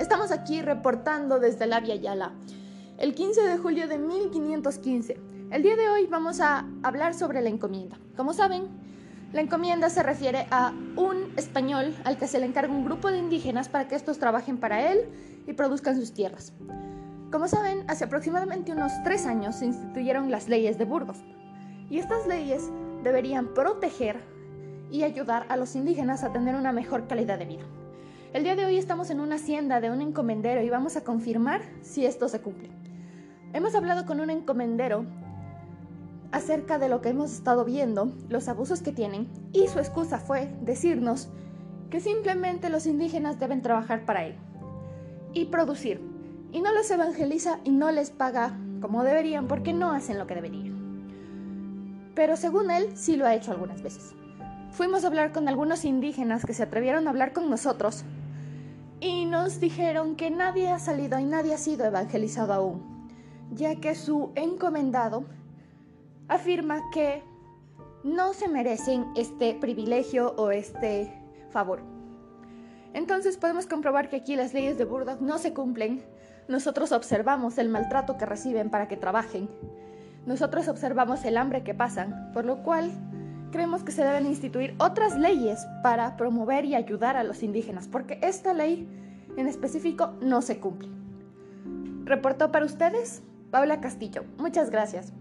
estamos aquí reportando desde la Via Yala, el 15 de julio de 1515. El día de hoy vamos a hablar sobre la encomienda. Como saben, la encomienda se refiere a un español al que se le encarga un grupo de indígenas para que estos trabajen para él y produzcan sus tierras. Como saben, hace aproximadamente unos tres años se instituyeron las leyes de Burgos y estas leyes deberían proteger y ayudar a los indígenas a tener una mejor calidad de vida. El día de hoy estamos en una hacienda de un encomendero y vamos a confirmar si esto se cumple. Hemos hablado con un encomendero acerca de lo que hemos estado viendo, los abusos que tienen, y su excusa fue decirnos que simplemente los indígenas deben trabajar para él y producir, y no los evangeliza y no les paga como deberían porque no hacen lo que deberían. Pero según él, sí lo ha hecho algunas veces. Fuimos a hablar con algunos indígenas que se atrevieron a hablar con nosotros y nos dijeron que nadie ha salido y nadie ha sido evangelizado aún, ya que su encomendado afirma que no se merecen este privilegio o este favor. Entonces podemos comprobar que aquí las leyes de Burdock no se cumplen. Nosotros observamos el maltrato que reciben para que trabajen. Nosotros observamos el hambre que pasan, por lo cual creemos que se deben instituir otras leyes para promover y ayudar a los indígenas, porque esta ley en específico no se cumple. Reportó para ustedes Paula Castillo. Muchas gracias.